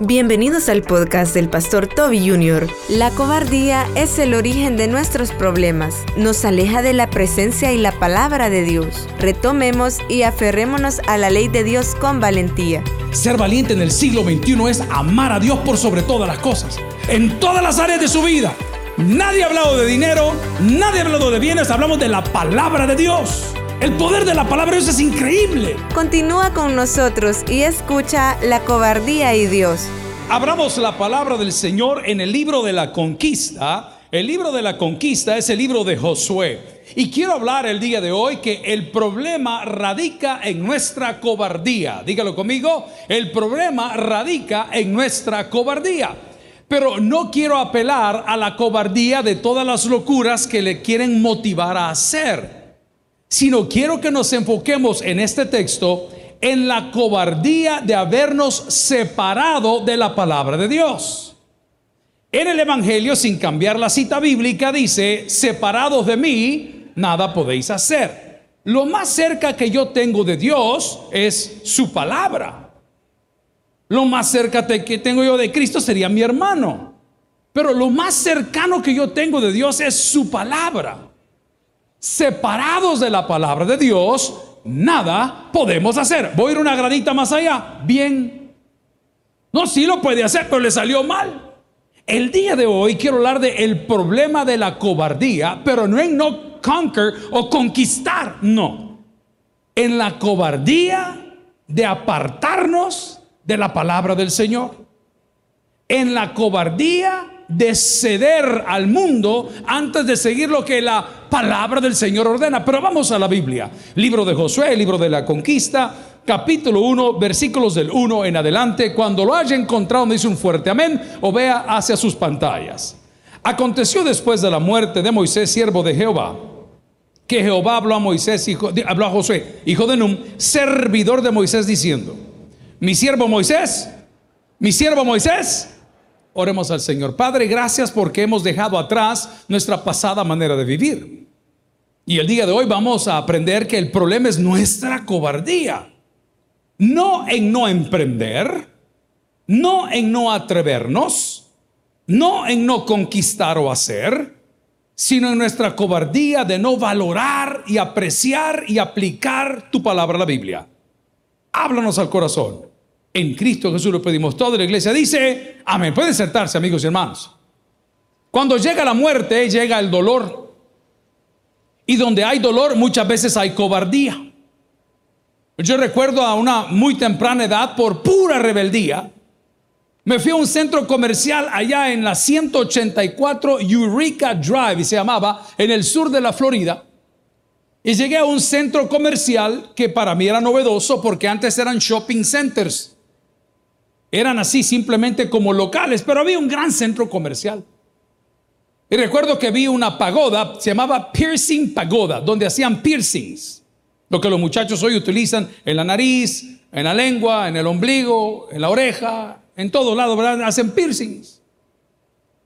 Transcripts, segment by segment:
Bienvenidos al podcast del pastor Toby Jr. La cobardía es el origen de nuestros problemas. Nos aleja de la presencia y la palabra de Dios. Retomemos y aferrémonos a la ley de Dios con valentía. Ser valiente en el siglo XXI es amar a Dios por sobre todas las cosas, en todas las áreas de su vida. Nadie ha hablado de dinero, nadie ha hablado de bienes, hablamos de la palabra de Dios. El poder de la palabra de Dios es increíble. Continúa con nosotros y escucha La cobardía y Dios. Abramos la palabra del Señor en el libro de la conquista. El libro de la conquista es el libro de Josué. Y quiero hablar el día de hoy que el problema radica en nuestra cobardía. Dígalo conmigo, el problema radica en nuestra cobardía. Pero no quiero apelar a la cobardía de todas las locuras que le quieren motivar a hacer sino quiero que nos enfoquemos en este texto en la cobardía de habernos separado de la palabra de Dios. En el Evangelio, sin cambiar la cita bíblica, dice, separados de mí, nada podéis hacer. Lo más cerca que yo tengo de Dios es su palabra. Lo más cerca que tengo yo de Cristo sería mi hermano. Pero lo más cercano que yo tengo de Dios es su palabra separados de la palabra de Dios, nada podemos hacer. Voy a ir una gradita más allá. Bien. No, sí lo puede hacer, pero le salió mal. El día de hoy quiero hablar de el problema de la cobardía, pero no en no conquer o conquistar, no. En la cobardía de apartarnos de la palabra del Señor. En la cobardía de ceder al mundo antes de seguir lo que la palabra del Señor ordena. Pero vamos a la Biblia. Libro de Josué, libro de la conquista, capítulo 1, versículos del 1 en adelante. Cuando lo haya encontrado, me dice un fuerte amén o vea hacia sus pantallas. Aconteció después de la muerte de Moisés, siervo de Jehová, que Jehová habló a Moisés, hijo, habló a Josué, hijo de Num, servidor de Moisés, diciendo: Mi siervo Moisés, mi siervo Moisés, Oremos al Señor. Padre, gracias porque hemos dejado atrás nuestra pasada manera de vivir. Y el día de hoy vamos a aprender que el problema es nuestra cobardía. No en no emprender, no en no atrevernos, no en no conquistar o hacer, sino en nuestra cobardía de no valorar y apreciar y aplicar tu palabra la Biblia. Háblanos al corazón. En Cristo Jesús lo pedimos todo. La iglesia dice, amén. Pueden sentarse, amigos y hermanos. Cuando llega la muerte, llega el dolor. Y donde hay dolor, muchas veces hay cobardía. Yo recuerdo a una muy temprana edad, por pura rebeldía, me fui a un centro comercial allá en la 184 Eureka Drive, y se llamaba, en el sur de la Florida. Y llegué a un centro comercial que para mí era novedoso porque antes eran shopping centers eran así simplemente como locales, pero había un gran centro comercial. Y recuerdo que vi una pagoda, se llamaba Piercing Pagoda, donde hacían piercings. Lo que los muchachos hoy utilizan en la nariz, en la lengua, en el ombligo, en la oreja, en todos lados, ¿verdad? Hacen piercings.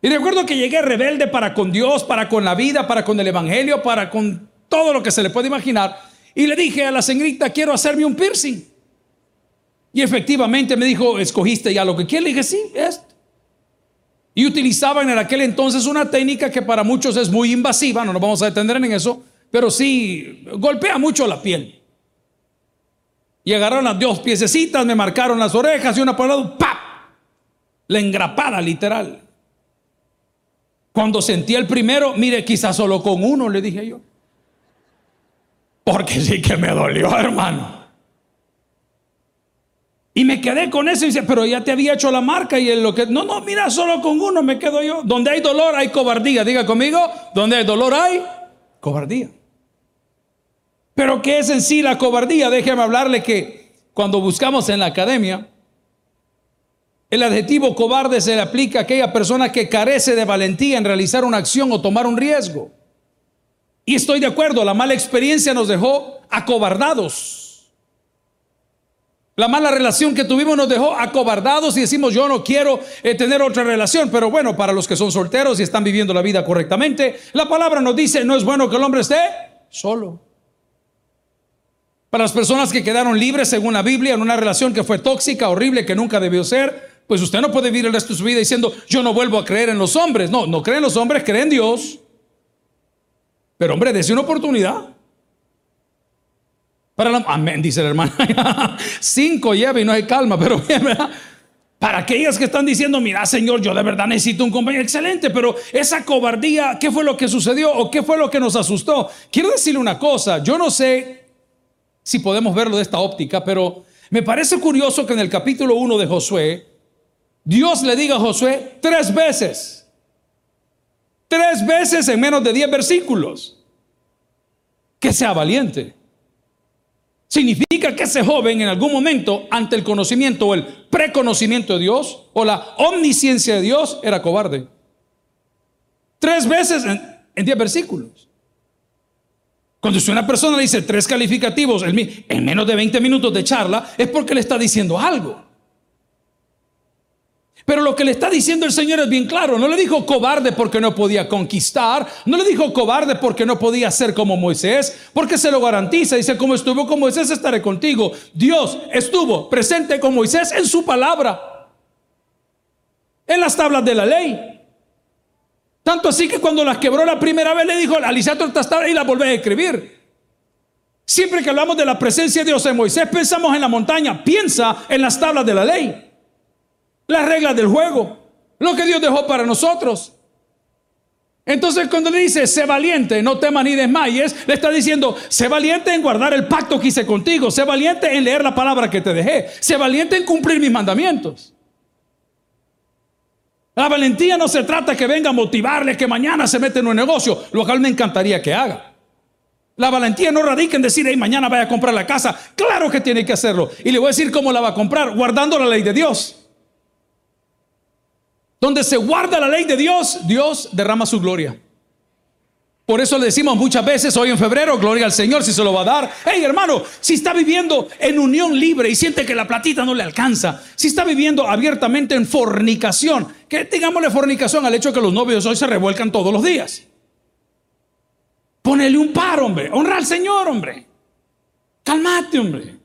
Y recuerdo que llegué rebelde para con Dios, para con la vida, para con el Evangelio, para con todo lo que se le puede imaginar. Y le dije a la señorita, quiero hacerme un piercing. Y efectivamente me dijo, ¿escogiste ya lo que quieres? Le dije, sí, esto. Y utilizaban en aquel entonces una técnica que para muchos es muy invasiva, no nos vamos a detener en eso, pero sí golpea mucho la piel. Y agarraron las dos piececitas, me marcaron las orejas y una por lado, ¡pap! La engrapada, literal. Cuando sentí el primero, mire, quizás solo con uno, le dije yo. Porque sí que me dolió, hermano. Y me quedé con eso y dice, pero ya te había hecho la marca y lo que... No, no, mira, solo con uno me quedo yo. Donde hay dolor hay cobardía. Diga conmigo, donde hay dolor hay cobardía. Pero ¿qué es en sí la cobardía? Déjeme hablarle que cuando buscamos en la academia, el adjetivo cobarde se le aplica a aquella persona que carece de valentía en realizar una acción o tomar un riesgo. Y estoy de acuerdo, la mala experiencia nos dejó acobardados. La mala relación que tuvimos nos dejó acobardados y decimos yo no quiero eh, tener otra relación. Pero bueno, para los que son solteros y están viviendo la vida correctamente, la palabra nos dice no es bueno que el hombre esté solo. Para las personas que quedaron libres según la Biblia en una relación que fue tóxica, horrible, que nunca debió ser, pues usted no puede vivir el resto de su vida diciendo, yo no vuelvo a creer en los hombres. No, no cree en los hombres, cree en Dios. Pero hombre, dése una oportunidad. Para amén, dice la hermana. Cinco lleva y no hay calma, pero Para aquellas que están diciendo, mira Señor, yo de verdad necesito un compañero excelente, pero esa cobardía, ¿qué fue lo que sucedió o qué fue lo que nos asustó? Quiero decirle una cosa, yo no sé si podemos verlo de esta óptica, pero me parece curioso que en el capítulo 1 de Josué, Dios le diga a Josué tres veces, tres veces en menos de diez versículos, que sea valiente. Significa que ese joven en algún momento, ante el conocimiento o el preconocimiento de Dios o la omnisciencia de Dios, era cobarde. Tres veces en, diez versículos. Cuando si una persona dice tres calificativos en menos de 20 minutos de charla, es porque le está diciendo algo. Pero lo que le está diciendo el Señor es bien claro. No le dijo cobarde porque no podía conquistar. No le dijo cobarde porque no podía ser como Moisés. Porque se lo garantiza. Dice, como estuvo con Moisés, estaré contigo. Dios estuvo presente con Moisés en su palabra. En las tablas de la ley. Tanto así que cuando las quebró la primera vez le dijo, alisato esta tabla y la volví a escribir. Siempre que hablamos de la presencia de Dios en Moisés, pensamos en la montaña. Piensa en las tablas de la ley las reglas del juego, lo que Dios dejó para nosotros. Entonces cuando le dice, sé valiente, no temas ni desmayes, le está diciendo, sé valiente en guardar el pacto que hice contigo, sé valiente en leer la palabra que te dejé, sé valiente en cumplir mis mandamientos. La valentía no se trata que venga a motivarle que mañana se mete en un negocio, lo cual me encantaría que haga. La valentía no radica en decir, hey, mañana vaya a comprar la casa. Claro que tiene que hacerlo. Y le voy a decir cómo la va a comprar, guardando la ley de Dios. Donde se guarda la ley de Dios, Dios derrama su gloria. Por eso le decimos muchas veces hoy en febrero, gloria al Señor si se lo va a dar. Hey hermano, si está viviendo en unión libre y siente que la platita no le alcanza, si está viviendo abiertamente en fornicación, que digámosle fornicación al hecho que los novios hoy se revuelcan todos los días. Ponele un par, hombre. Honra al Señor, hombre. Calmate, hombre.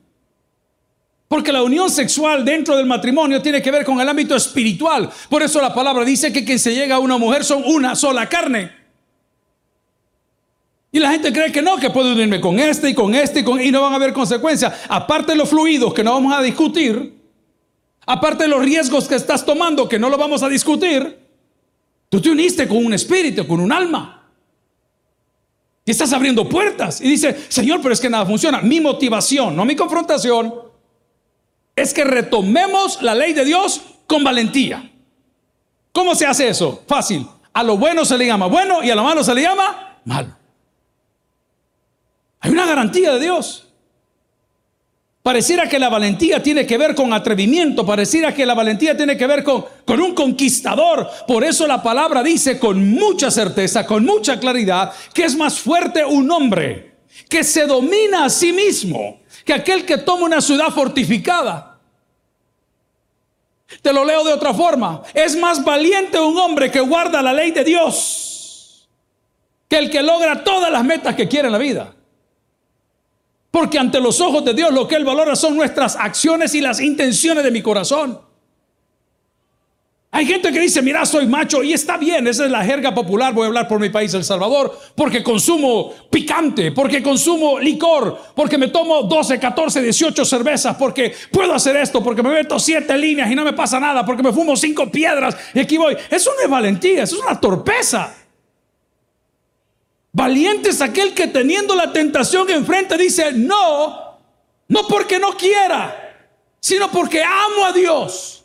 Porque la unión sexual dentro del matrimonio tiene que ver con el ámbito espiritual. Por eso la palabra dice que quien se llega a una mujer son una sola carne. Y la gente cree que no, que puedo unirme con este y con este y, con, y no van a haber consecuencias. Aparte de los fluidos que no vamos a discutir, aparte de los riesgos que estás tomando que no lo vamos a discutir, tú te uniste con un espíritu, con un alma. Y estás abriendo puertas. Y dice, Señor, pero es que nada funciona. Mi motivación, no mi confrontación es que retomemos la ley de Dios con valentía. ¿Cómo se hace eso? Fácil. A lo bueno se le llama bueno y a lo malo se le llama malo. Hay una garantía de Dios. Pareciera que la valentía tiene que ver con atrevimiento, pareciera que la valentía tiene que ver con, con, un conquistador. Por eso la palabra dice con mucha certeza, con mucha claridad, que es más fuerte un hombre que se domina a sí mismo que aquel que toma una ciudad fortificada. Te lo leo de otra forma. Es más valiente un hombre que guarda la ley de Dios que el que logra todas las metas que quiere en la vida. Porque ante los ojos de Dios lo que Él valora son nuestras acciones y las intenciones de mi corazón. Hay gente que dice, mira, soy macho y está bien, esa es la jerga popular, voy a hablar por mi país, El Salvador, porque consumo picante, porque consumo licor, porque me tomo 12, 14, 18 cervezas, porque puedo hacer esto, porque me meto siete líneas y no me pasa nada, porque me fumo cinco piedras y aquí voy. Eso no es valentía, eso es una torpeza. Valiente es aquel que teniendo la tentación enfrente dice, no, no porque no quiera, sino porque amo a Dios.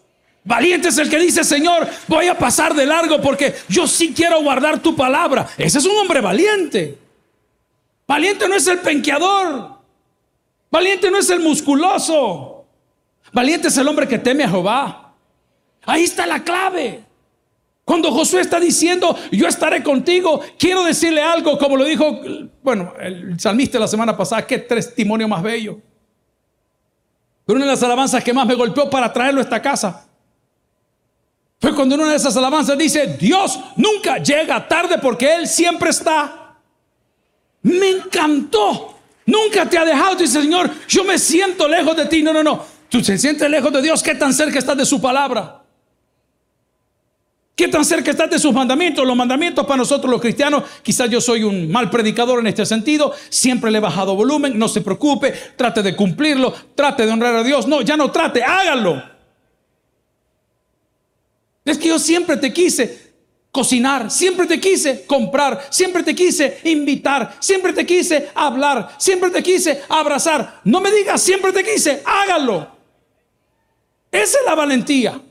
Valiente es el que dice, Señor, voy a pasar de largo porque yo sí quiero guardar tu palabra. Ese es un hombre valiente. Valiente no es el penqueador. Valiente no es el musculoso. Valiente es el hombre que teme a Jehová. Ahí está la clave. Cuando Josué está diciendo, yo estaré contigo, quiero decirle algo, como lo dijo, bueno, el salmista la semana pasada, qué testimonio más bello. Pero una de las alabanzas que más me golpeó para traerlo a esta casa fue cuando en una de esas alabanzas dice, Dios nunca llega tarde porque Él siempre está. Me encantó. Nunca te ha dejado. Dice, Señor, yo me siento lejos de ti. No, no, no. Tú te sientes lejos de Dios. ¿Qué tan cerca estás de su palabra? ¿Qué tan cerca estás de sus mandamientos? Los mandamientos para nosotros los cristianos, quizás yo soy un mal predicador en este sentido, siempre le he bajado volumen, no se preocupe, trate de cumplirlo, trate de honrar a Dios. No, ya no trate, hágalo. Es que yo siempre te quise cocinar, siempre te quise comprar, siempre te quise invitar, siempre te quise hablar, siempre te quise abrazar. No me digas siempre te quise, hágalo. Esa es la valentía.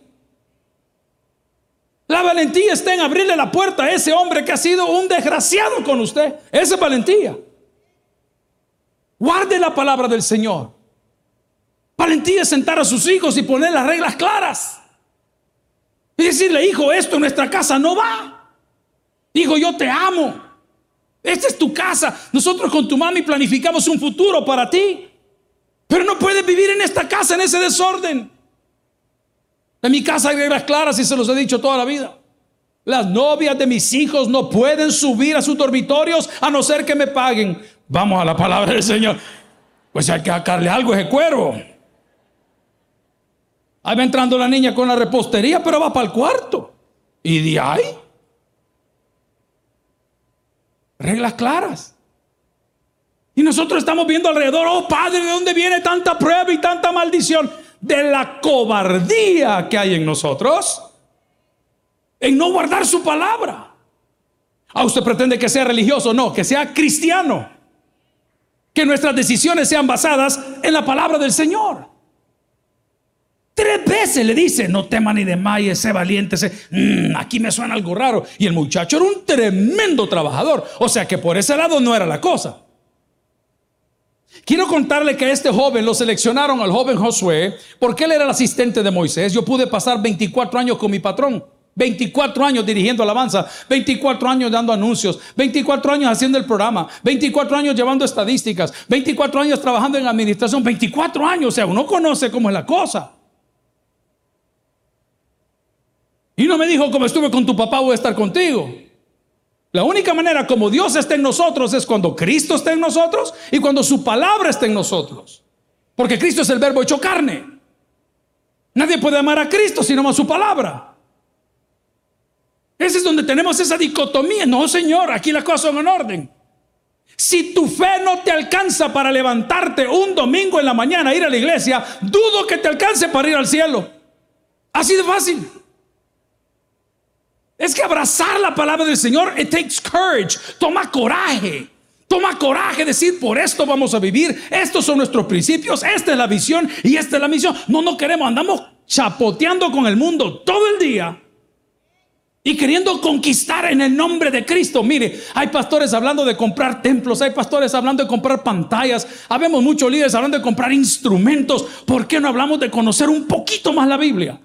La valentía está en abrirle la puerta a ese hombre que ha sido un desgraciado con usted. Esa es valentía. Guarde la palabra del Señor. Valentía es sentar a sus hijos y poner las reglas claras. Y decirle, hijo, esto en nuestra casa no va. Hijo, yo te amo. Esta es tu casa. Nosotros con tu mami planificamos un futuro para ti. Pero no puedes vivir en esta casa, en ese desorden. En mi casa hay reglas claras y se los he dicho toda la vida. Las novias de mis hijos no pueden subir a sus dormitorios a no ser que me paguen. Vamos a la palabra del Señor. Pues hay que sacarle algo a ese cuervo. Ahí va entrando la niña con la repostería, pero va para el cuarto. Y de ahí. Reglas claras. Y nosotros estamos viendo alrededor, oh Padre, ¿de dónde viene tanta prueba y tanta maldición? de la cobardía que hay en nosotros en no guardar su palabra. ¿A usted pretende que sea religioso? No, que sea cristiano. Que nuestras decisiones sean basadas en la palabra del Señor. Tres veces le dice, no tema ni desmayes, sé valiente, sé, mm, aquí me suena algo raro. Y el muchacho era un tremendo trabajador. O sea que por ese lado no era la cosa. Quiero contarle que a este joven lo seleccionaron al joven Josué porque él era el asistente de Moisés. Yo pude pasar 24 años con mi patrón. 24 años dirigiendo alabanza, 24 años dando anuncios, 24 años haciendo el programa, 24 años llevando estadísticas, 24 años trabajando en administración, 24 años, o sea, uno conoce cómo es la cosa. Y no me dijo, como estuve con tu papá, voy a estar contigo. La única manera como Dios está en nosotros es cuando Cristo está en nosotros y cuando su palabra está en nosotros. Porque Cristo es el verbo hecho carne. Nadie puede amar a Cristo sino a su palabra. Ese es donde tenemos esa dicotomía. No, Señor, aquí las cosas son en orden. Si tu fe no te alcanza para levantarte un domingo en la mañana ir a la iglesia, dudo que te alcance para ir al cielo. Así de fácil. Es que abrazar la palabra del Señor, it takes courage, toma coraje. Toma coraje, decir, por esto vamos a vivir, estos son nuestros principios, esta es la visión y esta es la misión. No, no queremos, andamos chapoteando con el mundo todo el día y queriendo conquistar en el nombre de Cristo. Mire, hay pastores hablando de comprar templos, hay pastores hablando de comprar pantallas, habemos muchos líderes hablando de comprar instrumentos. ¿Por qué no hablamos de conocer un poquito más la Biblia?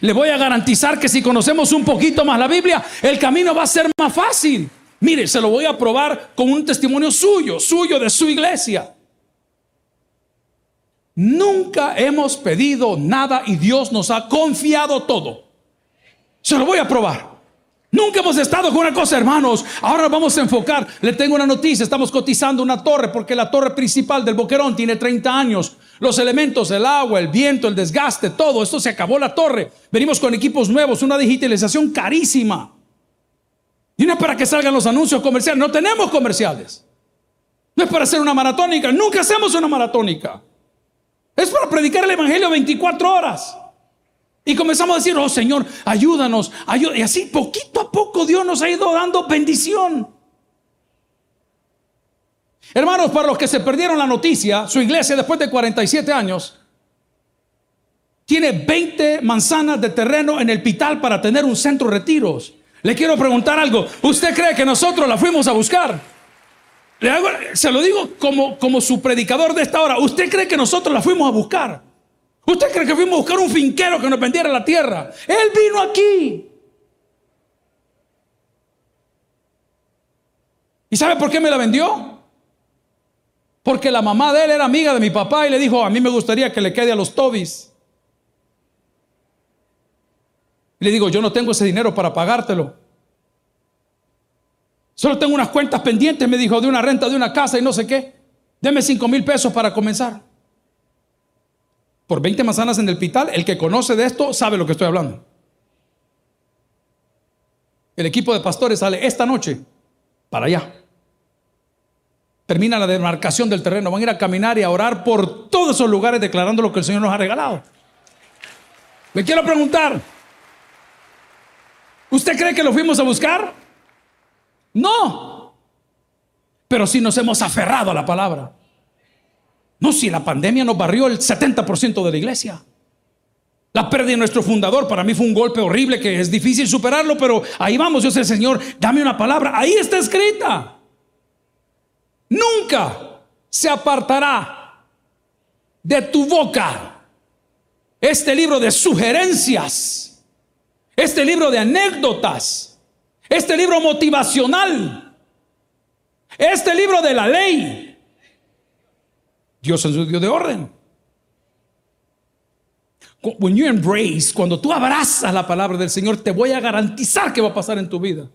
Le voy a garantizar que si conocemos un poquito más la Biblia, el camino va a ser más fácil. Mire, se lo voy a probar con un testimonio suyo, suyo de su iglesia. Nunca hemos pedido nada y Dios nos ha confiado todo. Se lo voy a probar. Nunca hemos estado con una cosa, hermanos. Ahora vamos a enfocar. Le tengo una noticia. Estamos cotizando una torre porque la torre principal del Boquerón tiene 30 años. Los elementos, el agua, el viento, el desgaste, todo esto se acabó la torre. Venimos con equipos nuevos, una digitalización carísima. Y no es para que salgan los anuncios comerciales. No tenemos comerciales. No es para hacer una maratónica. Nunca hacemos una maratónica. Es para predicar el Evangelio 24 horas. Y comenzamos a decir, oh Señor, ayúdanos. Y así poquito a poco Dios nos ha ido dando bendición. Hermanos, para los que se perdieron la noticia, su iglesia después de 47 años tiene 20 manzanas de terreno en el Pital para tener un centro de retiros. Le quiero preguntar algo. ¿Usted cree que nosotros la fuimos a buscar? se lo digo como, como su predicador de esta hora. ¿Usted cree que nosotros la fuimos a buscar? ¿Usted cree que fuimos a buscar un finquero que nos vendiera la tierra? Él vino aquí. ¿Y sabe por qué me la vendió? Porque la mamá de él era amiga de mi papá y le dijo, a mí me gustaría que le quede a los Tobis. Le digo, yo no tengo ese dinero para pagártelo. Solo tengo unas cuentas pendientes, me dijo, de una renta de una casa y no sé qué. Deme cinco mil pesos para comenzar por 20 manzanas en el pital, el que conoce de esto sabe lo que estoy hablando. El equipo de pastores sale esta noche para allá. Termina la demarcación del terreno. Van a ir a caminar y a orar por todos esos lugares declarando lo que el Señor nos ha regalado. Le quiero preguntar, ¿usted cree que lo fuimos a buscar? No. Pero si nos hemos aferrado a la palabra. No, si la pandemia nos barrió el 70% de la iglesia. La pérdida de nuestro fundador para mí fue un golpe horrible que es difícil superarlo, pero ahí vamos, yo sé, Señor, dame una palabra. Ahí está escrita. Nunca se apartará de tu boca este libro de sugerencias, este libro de anécdotas, este libro motivacional, este libro de la ley Dios es un Dios de orden. When you embrace, cuando tú abrazas la palabra del Señor, te voy a garantizar que va a pasar en tu vida.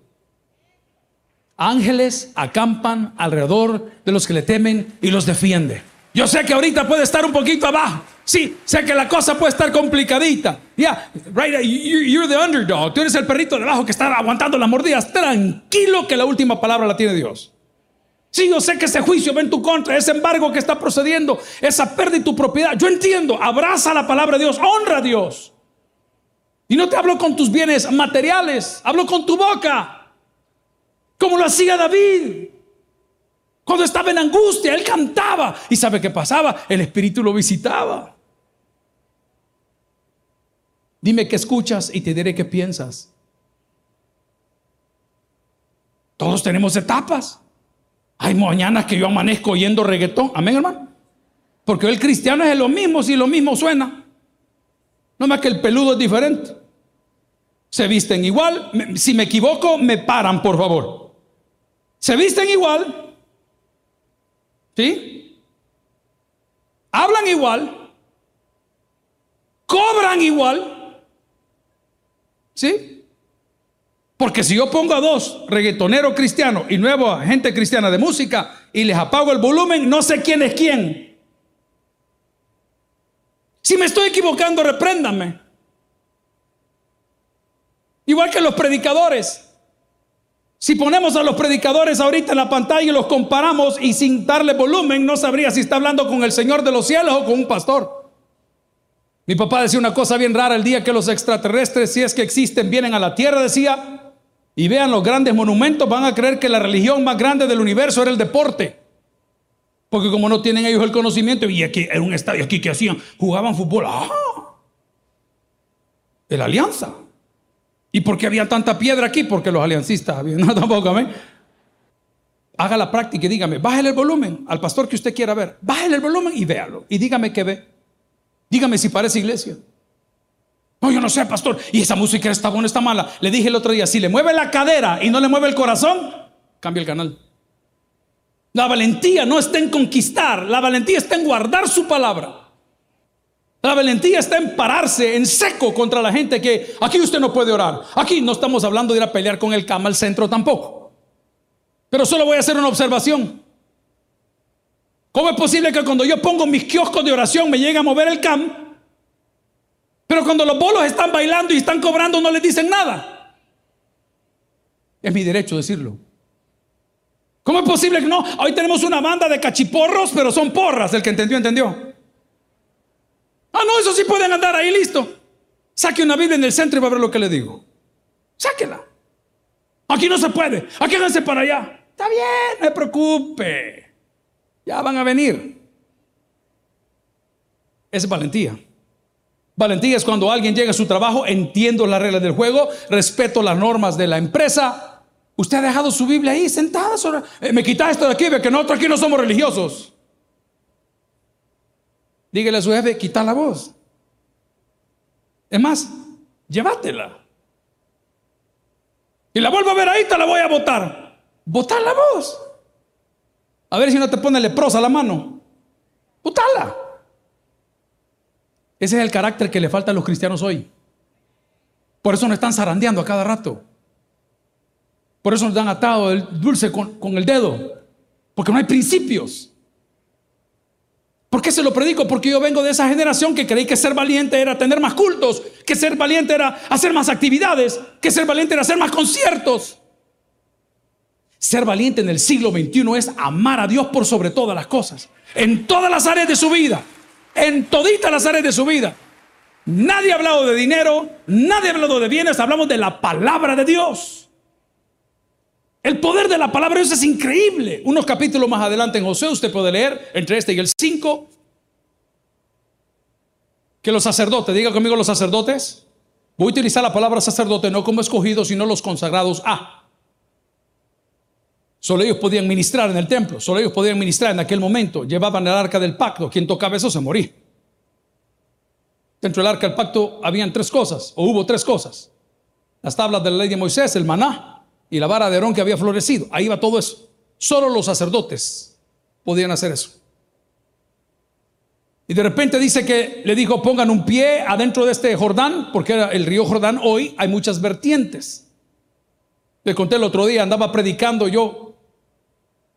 Ángeles acampan alrededor de los que le temen y los defiende. Yo sé que ahorita puede estar un poquito abajo. Sí, sé que la cosa puede estar complicadita. Ya, right, you're the underdog. Tú eres el perrito de abajo que está aguantando las mordidas. Tranquilo que la última palabra la tiene Dios. Sí, yo sé que ese juicio va en tu contra, ese embargo que está procediendo, esa pérdida de tu propiedad. Yo entiendo, abraza la palabra de Dios, honra a Dios. Y no te hablo con tus bienes materiales, hablo con tu boca, como lo hacía David. Cuando estaba en angustia, él cantaba. ¿Y sabe qué pasaba? El Espíritu lo visitaba. Dime qué escuchas y te diré qué piensas. Todos tenemos etapas. Hay mañanas que yo amanezco oyendo reggaetón. Amén, hermano. Porque el cristiano es lo mismo si lo mismo suena. No más que el peludo es diferente. Se visten igual. Si me equivoco, me paran, por favor. Se visten igual. ¿Sí? Hablan igual. Cobran igual. ¿Sí? Porque si yo pongo a dos reggaetoneros cristianos y nueva gente cristiana de música y les apago el volumen, no sé quién es quién. Si me estoy equivocando, repréndame. Igual que los predicadores. Si ponemos a los predicadores ahorita en la pantalla y los comparamos y sin darle volumen, no sabría si está hablando con el Señor de los cielos o con un pastor. Mi papá decía una cosa bien rara el día que los extraterrestres, si es que existen, vienen a la tierra, decía, y vean los grandes monumentos, van a creer que la religión más grande del universo era el deporte. Porque como no tienen ellos el conocimiento, y aquí era un estadio aquí que hacían, jugaban fútbol. ¡Ah! El alianza. ¿Y por qué había tanta piedra aquí? Porque los aliancistas habían, no tampoco, amén. Haga la práctica y dígame, bájale el volumen al pastor que usted quiera ver. Bájale el volumen y véalo. Y dígame qué ve. Dígame si parece iglesia. No, yo no sé, pastor. Y esa música está buena, está mala. Le dije el otro día, si le mueve la cadera y no le mueve el corazón, cambia el canal. La valentía no está en conquistar, la valentía está en guardar su palabra. La valentía está en pararse en seco contra la gente que aquí usted no puede orar. Aquí no estamos hablando de ir a pelear con el cama al centro tampoco. Pero solo voy a hacer una observación. ¿Cómo es posible que cuando yo pongo mis kioscos de oración me llegue a mover el cam pero cuando los bolos están bailando y están cobrando no les dicen nada. Es mi derecho decirlo. ¿Cómo es posible que no? Hoy tenemos una banda de cachiporros, pero son porras. El que entendió, entendió. Ah, no, eso sí pueden andar ahí, listo. Saque una Biblia en el centro y va a ver lo que le digo. Sáquela. Aquí no se puede. Aquí háganse para allá. Está bien, no se preocupe. Ya van a venir. Es valentía. Valentía es cuando alguien llega a su trabajo, entiendo las reglas del juego, respeto las normas de la empresa. Usted ha dejado su Biblia ahí sentada. Eh, me quita esto de aquí, ve que nosotros aquí no somos religiosos. Dígale a su jefe, quita la voz. Es más, llévatela. Y la vuelvo a ver ahí, te la voy a botar. Botar la voz. A ver si no te pone leprosa la mano. Botala. Ese es el carácter que le falta a los cristianos hoy. Por eso nos están zarandeando a cada rato. Por eso nos dan atado el dulce con el dedo. Porque no hay principios. ¿Por qué se lo predico? Porque yo vengo de esa generación que creí que ser valiente era tener más cultos, que ser valiente era hacer más actividades, que ser valiente era hacer más conciertos. Ser valiente en el siglo XXI es amar a Dios por sobre todas las cosas, en todas las áreas de su vida, en toditas las áreas de su vida. Nadie ha hablado de dinero, nadie ha hablado de bienes, hablamos de la palabra de Dios. El poder de la palabra de Dios es increíble. Unos capítulos más adelante en José usted puede leer entre este y el 5 que los sacerdotes, diga conmigo los sacerdotes, voy a utilizar la palabra sacerdote no como escogidos, sino los consagrados a. Solo ellos podían ministrar en el templo, solo ellos podían ministrar en aquel momento. Llevaban el arca del pacto, quien tocaba eso se moría. Dentro del arca del pacto habían tres cosas, o hubo tres cosas. Las tablas de la ley de Moisés, el maná, y la vara de Aarón que había florecido. Ahí va todo eso. Solo los sacerdotes podían hacer eso. Y de repente dice que le dijo, pongan un pie adentro de este Jordán, porque era el río Jordán hoy hay muchas vertientes. Le conté el otro día, andaba predicando yo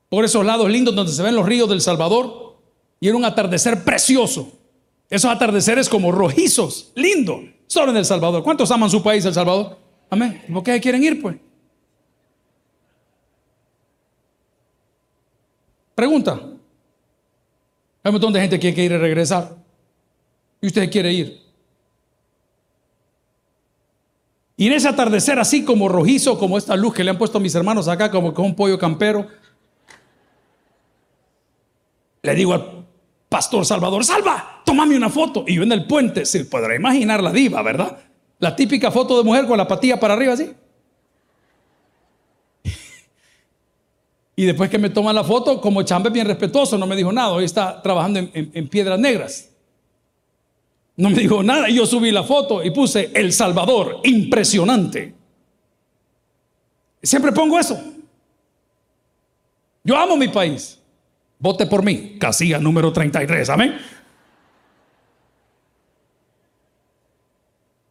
por esos lados lindos donde se ven los ríos del Salvador y era un atardecer precioso. Esos atardeceres como rojizos, lindo, solo en El Salvador. ¿Cuántos aman su país, El Salvador? Amén. ¿Por qué quieren ir, pues? Pregunta. Hay un montón de gente que quiere regresar. Y usted quiere ir. Y en ese atardecer así como rojizo, como esta luz que le han puesto mis hermanos acá, como con un pollo campero, le digo al pastor Salvador, salva, tómame una foto. Y yo en el puente, se podrá imaginar la diva, ¿verdad? La típica foto de mujer con la patilla para arriba así. Y después que me toma la foto, como chambe bien respetuoso, no me dijo nada. Hoy está trabajando en, piedras negras. No me dijo nada. Y yo subí la foto y puse El Salvador, impresionante. Siempre pongo eso. Yo amo mi país. Vote por mí. Casilla número 33. Amén.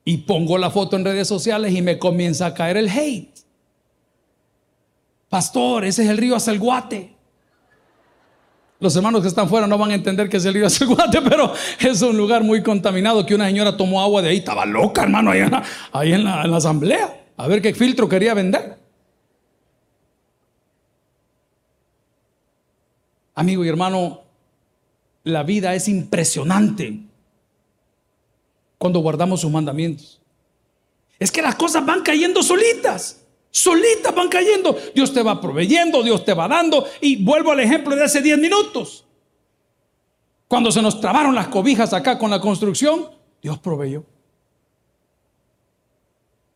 Y pongo la foto en redes sociales y me comienza a caer el hate. Pastor, ese es el río Acelguate. Los hermanos que están fuera no van a entender que es el río Acelguate, pero es un lugar muy contaminado que una señora tomó agua de ahí. Estaba loca, hermano, ahí, en la, en la asamblea. A ver qué filtro quería vender. Amigo y hermano, la vida es impresionante cuando guardamos sus mandamientos. Es que las cosas van cayendo solitas. Solitas van cayendo. Dios te va proveyendo, Dios te va dando. Y vuelvo al ejemplo de hace 10 minutos. Cuando se nos trabaron las cobijas acá con la construcción, Dios proveyó.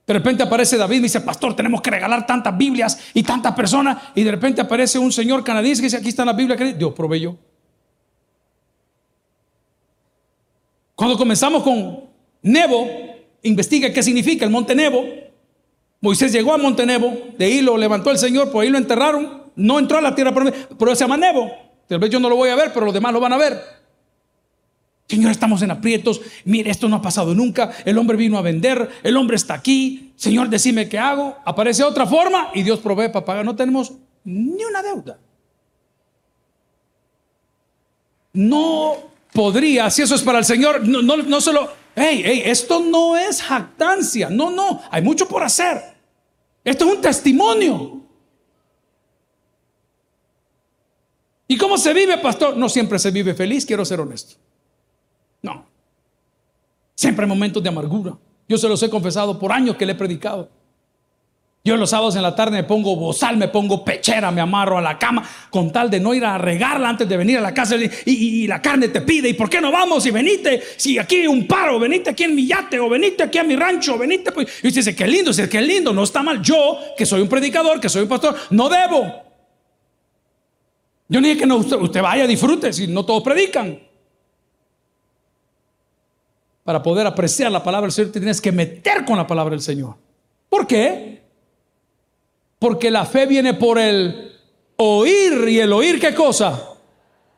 De repente aparece David y dice, pastor, tenemos que regalar tantas Biblias y tantas personas. Y de repente aparece un señor canadiense que dice, aquí están las Biblias. Dios proveyó. Cuando comenzamos con Nebo, investiga qué significa el monte Nebo. Moisés llegó a Montenebo, de ahí lo levantó el Señor, por ahí lo enterraron, no entró a la tierra pero se llama Nebo. Tal vez yo no lo voy a ver, pero los demás lo van a ver. Señor, estamos en aprietos. Mire, esto no ha pasado nunca. El hombre vino a vender. El hombre está aquí. Señor, decime qué hago. Aparece otra forma y Dios provee para pagar. No tenemos ni una deuda. No podría, si eso es para el Señor, no, no, no se lo, hey, hey, esto no es jactancia, no, no, hay mucho por hacer. Esto es un testimonio. ¿Y cómo se vive, pastor? No siempre se vive feliz, quiero ser honesto. No. Siempre hay momentos de amargura. Yo se los he confesado por años que le he predicado. Yo los sábados en la tarde me pongo bozal, me pongo pechera, me amarro a la cama con tal de no ir a regarla antes de venir a la casa y, la carne te pide, ¿y por qué no vamos? Y venite, si aquí un paro, venite aquí en mi yate o venite aquí a mi rancho, venite. Pues. Y usted dice, qué lindo, dice, qué lindo, no está mal. Yo, que soy un predicador, que soy un pastor, no debo. Yo ni dije que no, usted, usted vaya, disfrute, si no todos predican. Para poder apreciar la palabra del Señor, te tienes que meter con la palabra del Señor. ¿Por qué? Porque la fe viene por el oír y el oír qué cosa.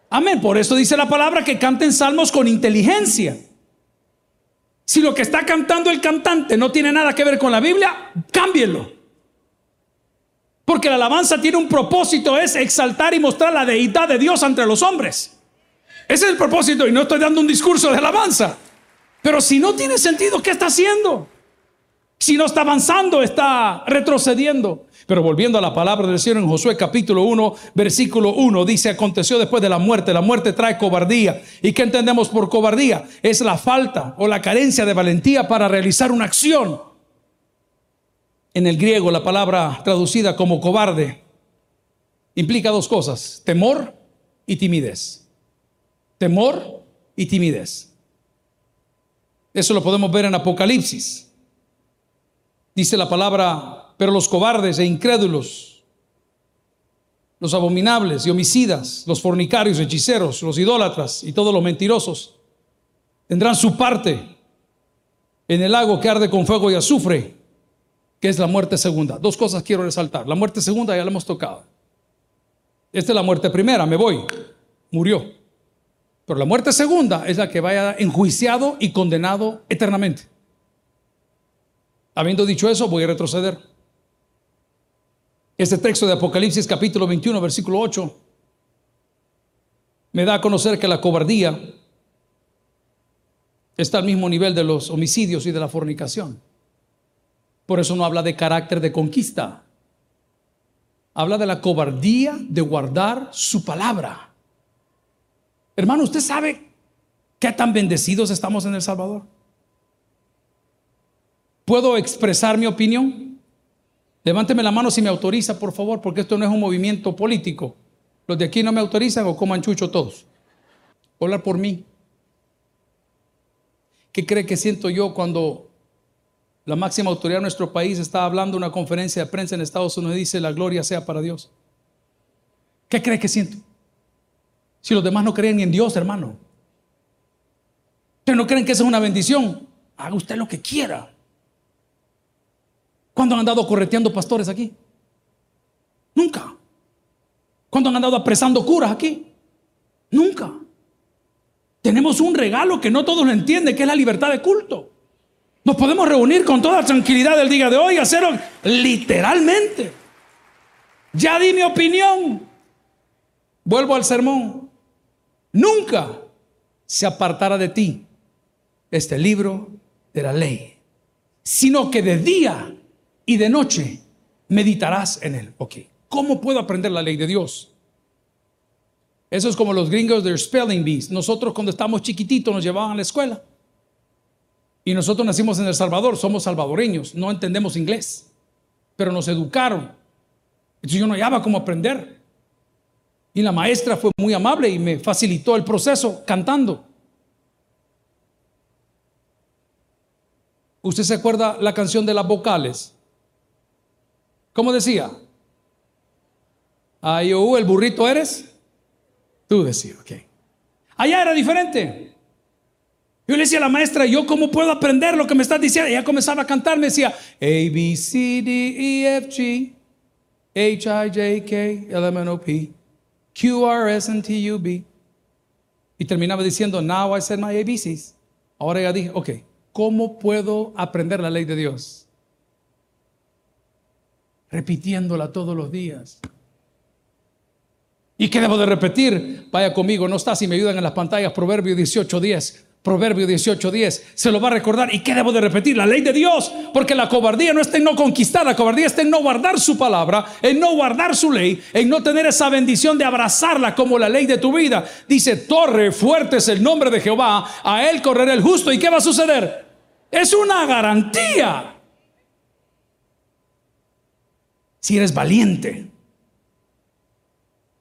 Amén. Por eso dice la palabra que canten salmos con inteligencia. Si lo que está cantando el cantante no tiene nada que ver con la Biblia, cámbienlo. Porque la alabanza tiene un propósito, es exaltar y mostrar la deidad de Dios entre los hombres. Ese es el propósito y no estoy dando un discurso de alabanza. Pero si no tiene sentido, ¿qué está haciendo? Si no está avanzando, está retrocediendo. Pero volviendo a la palabra del Señor en Josué capítulo 1, versículo 1, dice, aconteció después de la muerte, la muerte trae cobardía. ¿Y qué entendemos por cobardía? Es la falta o la carencia de valentía para realizar una acción. En el griego la palabra traducida como cobarde implica dos cosas, temor y timidez. Temor y timidez. Eso lo podemos ver en Apocalipsis. Dice la palabra, pero los cobardes e incrédulos, los abominables y homicidas, los fornicarios, hechiceros, los idólatras y todos los mentirosos, tendrán su parte en el lago que arde con fuego y azufre, que es la muerte segunda. Dos cosas quiero resaltar. La muerte segunda ya la hemos tocado. Esta es la muerte primera, me voy, murió. Pero la muerte segunda es la que vaya enjuiciado y condenado eternamente. Habiendo dicho eso, voy a retroceder. Este texto de Apocalipsis capítulo 21, versículo 8, me da a conocer que la cobardía está al mismo nivel de los homicidios y de la fornicación. Por eso no habla de carácter de conquista. Habla de la cobardía de guardar su palabra. Hermano, ¿usted sabe qué tan bendecidos estamos en El Salvador? ¿Puedo expresar mi opinión? Levánteme la mano si me autoriza, por favor, porque esto no es un movimiento político. Los de aquí no me autorizan o coman chucho todos. Hablar por mí. ¿Qué cree que siento yo cuando la máxima autoridad de nuestro país está hablando en una conferencia de prensa en Estados Unidos y dice la gloria sea para Dios. ¿Qué cree que siento? Si los demás no creen ni en Dios, hermano. Ustedes no creen que esa es una bendición. Haga usted lo que quiera. ¿Cuándo han andado correteando pastores aquí? Nunca. ¿Cuándo han andado apresando curas aquí? Nunca. Tenemos un regalo que no todos lo entienden, que es la libertad de culto. Nos podemos reunir con toda tranquilidad el día de hoy y hacerlo literalmente. Ya di mi opinión. Vuelvo al sermón. Nunca se apartará de ti este libro de la ley, sino que de día y de noche meditarás en él. Ok, ¿cómo puedo aprender la ley de Dios? Eso es como los gringos de spelling bees. Nosotros cuando estábamos chiquititos nos llevaban a la escuela. Y nosotros nacimos en El Salvador, somos salvadoreños, no entendemos inglés, pero nos educaron. Entonces yo no hallaba cómo aprender. Y la maestra fue muy amable y me facilitó el proceso cantando. ¿Usted se acuerda la canción de las vocales? ¿Cómo decía? Ayú, el burrito eres. Tú decías, ok. Allá era diferente. Yo le decía a la maestra, ¿yo cómo puedo aprender lo que me estás diciendo? Ella comenzaba a cantar, me decía, A, B, C, D, E, F, G, H, I, J, K, L, M, N, O, P, Q, R, S, T, U, B. Y terminaba diciendo, now I said my ABCs. Ahora ya dije, ok, ¿cómo puedo aprender la ley de Dios? Repitiéndola todos los días. ¿Y qué debo de repetir? Vaya conmigo, no está si me ayudan en las pantallas, Proverbio 18, 10. Proverbio 18:10 se lo va a recordar. ¿Y qué debo de repetir? La ley de Dios. Porque la cobardía no está en no conquistar, la cobardía está en no guardar su palabra, en no guardar su ley, en no tener esa bendición de abrazarla como la ley de tu vida. Dice, torre fuerte es el nombre de Jehová, a él correrá el justo. ¿Y qué va a suceder? Es una garantía. Si eres valiente,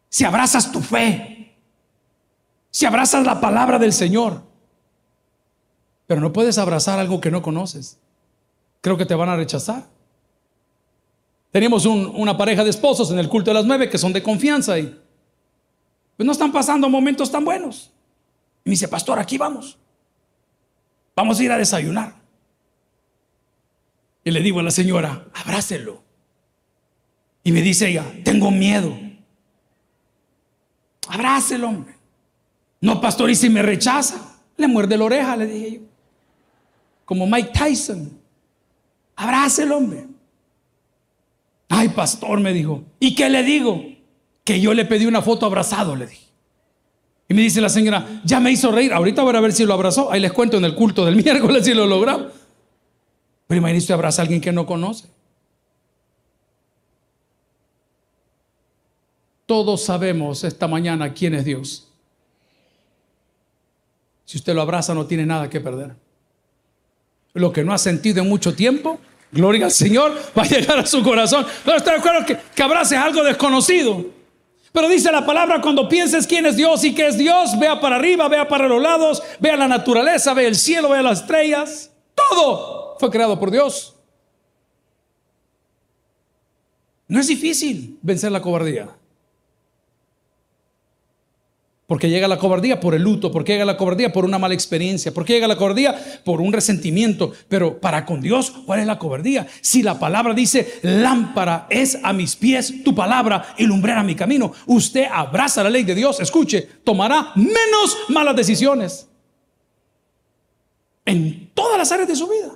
si abrazas tu fe, si abrazas la palabra del Señor. Pero no puedes abrazar algo que no conoces. Creo que te van a rechazar. Teníamos una pareja de esposos en el culto de las nueve que son de confianza y pues no están pasando momentos tan buenos. Y me dice, pastor, aquí vamos. Vamos a ir a desayunar. Y le digo a la señora, abrácelo. Y me dice ella, tengo miedo. Abrácelo, hombre. No, pastor, y si me rechaza, le muerde la oreja, le dije yo como Mike Tyson. Abrace el hombre. Ay, pastor, me dijo. ¿Y qué le digo? Que yo le pedí una foto abrazado, le dije. Y me dice la señora, ya me hizo reír, ahorita voy a ver si lo abrazó. Ahí les cuento en el culto del miércoles si lo logramos. Pero imagínate abraza a alguien que no conoce. Todos sabemos esta mañana quién es Dios. Si usted lo abraza no tiene nada que perder. Lo que no ha sentido en mucho tiempo, gloria al Señor, va a llegar a su corazón. Pero está de acuerdo que, que abraces algo desconocido. Pero dice la palabra, cuando pienses quién es Dios y qué es Dios, vea para arriba, vea para los lados, vea la naturaleza, vea el cielo, vea las estrellas. Todo fue creado por Dios. No es difícil vencer la cobardía. Porque llega la cobardía por el luto, porque llega la cobardía por una mala experiencia, porque llega la cobardía por un resentimiento. Pero para con Dios, ¿cuál es la cobardía? Si la palabra dice, lámpara es a mis pies tu palabra y lumbrera mi camino, usted abraza la ley de Dios, escuche, tomará menos malas decisiones en todas las áreas de su vida.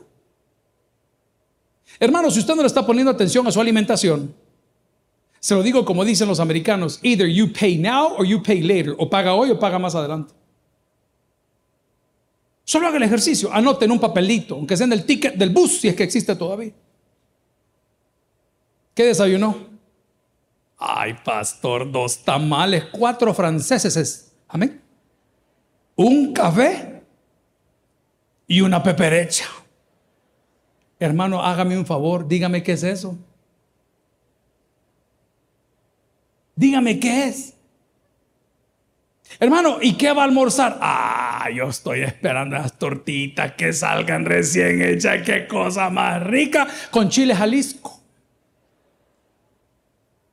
Hermano, si usted no le está poniendo atención a su alimentación, se lo digo como dicen los americanos, either you pay now or you pay later, o paga hoy o paga más adelante. Solo haga el ejercicio, anote en un papelito, aunque sea en el ticket del bus, si es que existe todavía. ¿Qué desayunó? Ay, pastor, dos tamales, cuatro franceses. Amén. Un café y una peperecha. Hermano, hágame un favor, dígame qué es eso. Dígame qué es. Hermano, ¿y qué va a almorzar? Ah, yo estoy esperando las tortitas que salgan recién hechas. Qué cosa más rica. Con chile Jalisco.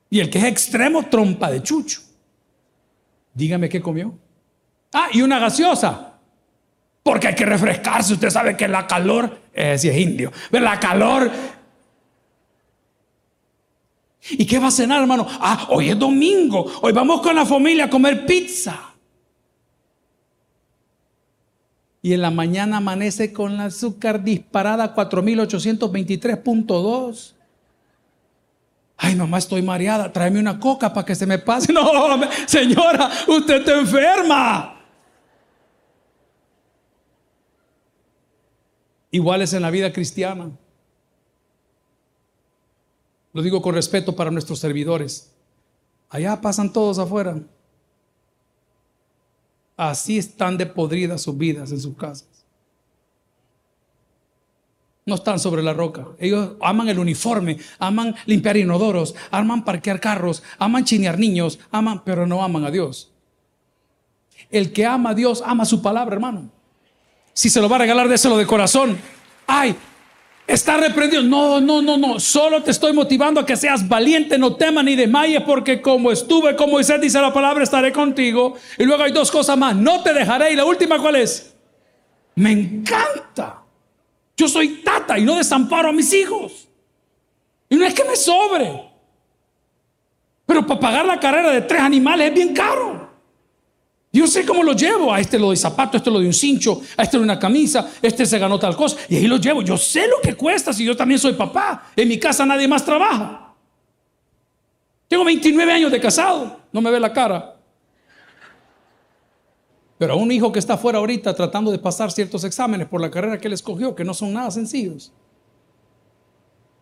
Y el que es extremo, trompa de chucho. Dígame qué comió. Ah, y una gaseosa. Porque hay que refrescarse. Usted sabe que la calor, eh, si es indio, la calor ¿Y qué va a cenar, hermano? Ah, hoy es domingo. Hoy vamos con la familia a comer pizza. Y en la mañana amanece con la azúcar disparada 4823.2. Ay, mamá, estoy mareada. Tráeme una coca para que se me pase. No, señora, usted está enferma. Igual es en la vida cristiana. Lo digo con respeto para nuestros servidores. Allá pasan todos afuera. Así están de podridas sus vidas en sus casas. No están sobre la roca. Ellos aman el uniforme, aman limpiar inodoros, aman parquear carros, aman chinear niños, aman, pero no aman a Dios. El que ama a Dios ama su palabra, hermano. Si se lo va a regalar, déselo de corazón. Ay, Está reprendido. No, no, no, no. Solo te estoy motivando a que seas valiente, no temas ni desmayes, porque como estuve con Moisés, dice la palabra, estaré contigo. Y luego hay dos cosas más. No te dejaré. Y la última, ¿cuál es? Me encanta. Yo soy tata y no desamparo a mis hijos. Y no es que me sobre. Pero para pagar la carrera de tres animales es bien caro. Yo sé cómo lo llevo. A este lo de zapato, a este lo de un cincho, a este lo de una camisa, este se ganó tal cosa. Y ahí lo llevo. Yo sé lo que cuesta si yo también soy papá. En mi casa nadie más trabaja. Tengo 29 años de casado. No me ve la cara. Pero a un hijo que está fuera ahorita tratando de pasar ciertos exámenes por la carrera que él escogió, que no son nada sencillos.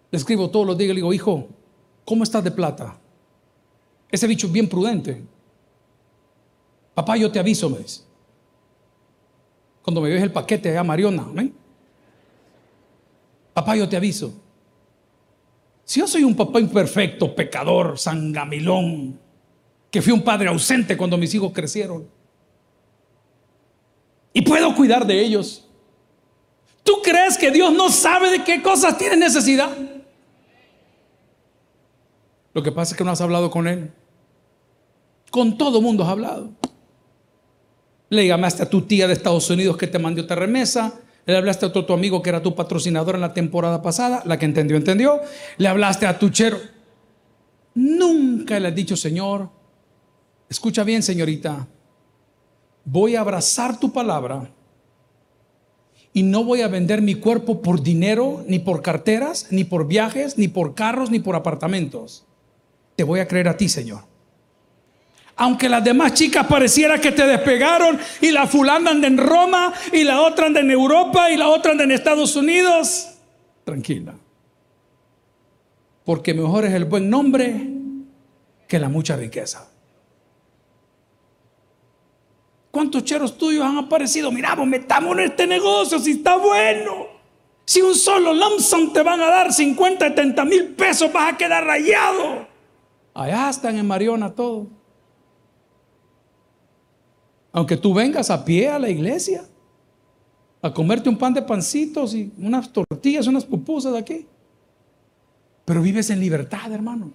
Le escribo todos los días y le digo, hijo, ¿cómo estás de plata? Ese bicho es bien prudente. Papá, yo te aviso, me dice. Cuando me ves el paquete allá, Mariona, ¿amén? Papá, yo te aviso. Si yo soy un papá imperfecto, pecador, sangamilón, que fui un padre ausente cuando mis hijos crecieron, y puedo cuidar de ellos, ¿tú crees que Dios no sabe de qué cosas tiene necesidad? Lo que pasa es que no has hablado con Él. Con todo mundo has hablado. Le llamaste a tu tía de Estados Unidos que te mandó otra remesa. Le hablaste a otro tu amigo que era tu patrocinador en la temporada pasada. La que entendió, entendió. Le hablaste a tu chero. Nunca le has dicho, Señor, escucha bien, señorita. Voy a abrazar tu palabra y no voy a vender mi cuerpo por dinero, ni por carteras, ni por viajes, ni por carros, ni por apartamentos. Te voy a creer a ti, Señor. Aunque las demás chicas pareciera que te despegaron y la fulana anda en Roma y la otra anda en Europa y la otra anda en Estados Unidos, tranquila. Porque mejor es el buen nombre que la mucha riqueza. ¿Cuántos cheros tuyos han aparecido? Mira, metamos en este negocio si está bueno. Si un solo lump te van a dar 50, 70 mil pesos, vas a quedar rayado. Allá están en Mariona todos. Aunque tú vengas a pie a la iglesia a comerte un pan de pancitos y unas tortillas, unas pupusas aquí. Pero vives en libertad, hermano.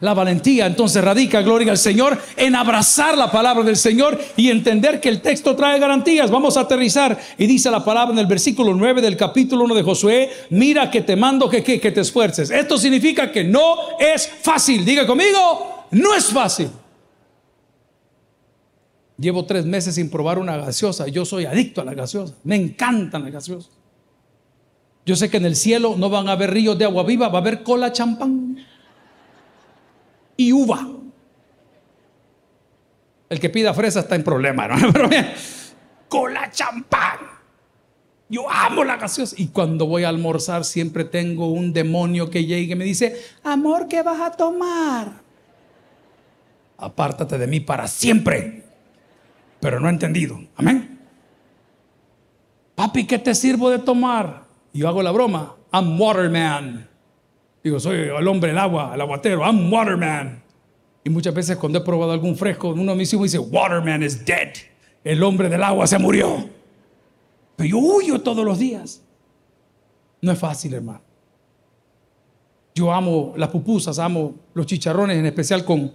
La valentía entonces radica, gloria al Señor, en abrazar la palabra del Señor y entender que el texto trae garantías. Vamos a aterrizar y dice la palabra en el versículo 9 del capítulo 1 de Josué, mira que te mando que, que, que te esfuerces. Esto significa que no es fácil. Diga conmigo, no es fácil. Llevo tres meses sin probar una gaseosa. Yo soy adicto a la gaseosa. Me encantan las gaseosas. Yo sé que en el cielo no van a haber ríos de agua viva, va a haber cola champán y uva. El que pida fresa está en problema, ¿no? Cola champán. Yo amo la gaseosa. Y cuando voy a almorzar siempre tengo un demonio que llega y me dice, amor, ¿qué vas a tomar? Apártate de mí para siempre pero no he entendido. Amén. Papi, ¿qué te sirvo de tomar? Y yo hago la broma. I'm waterman. Digo, soy el hombre del agua, el aguatero. I'm waterman. Y muchas veces cuando he probado algún fresco, uno de mis hijos dice, waterman is dead. El hombre del agua se murió. Pero yo huyo todos los días. No es fácil, hermano. Yo amo las pupusas, amo los chicharrones, en especial con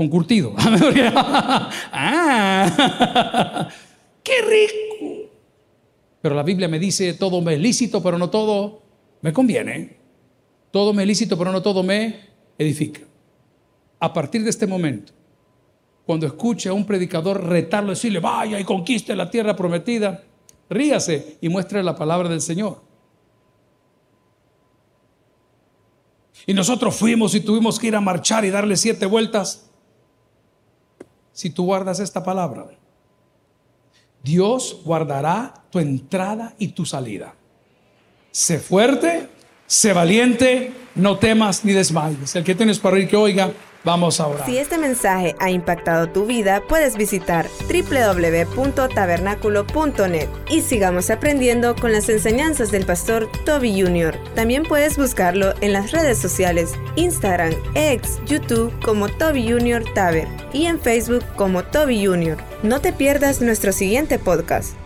con curtido. ah, ¡Qué rico! Pero la Biblia me dice, todo me es lícito, pero no todo me conviene. Todo me es lícito, pero no todo me edifica. A partir de este momento, cuando escuche a un predicador retarlo, decirle, vaya y conquiste la tierra prometida, ríase y muestre la palabra del Señor. Y nosotros fuimos y tuvimos que ir a marchar y darle siete vueltas si tú guardas esta palabra. Dios guardará tu entrada y tu salida. Sé fuerte, sé valiente, no temas ni desmayes. El que tienes para ir que oiga, vamos a. Si este mensaje ha impactado tu vida, puedes visitar www.tabernaculo.net y sigamos aprendiendo con las enseñanzas del pastor Toby Jr. También puedes buscarlo en las redes sociales, Instagram, X, YouTube como Toby Jr. Taber y en Facebook como Toby Jr. No te pierdas nuestro siguiente podcast.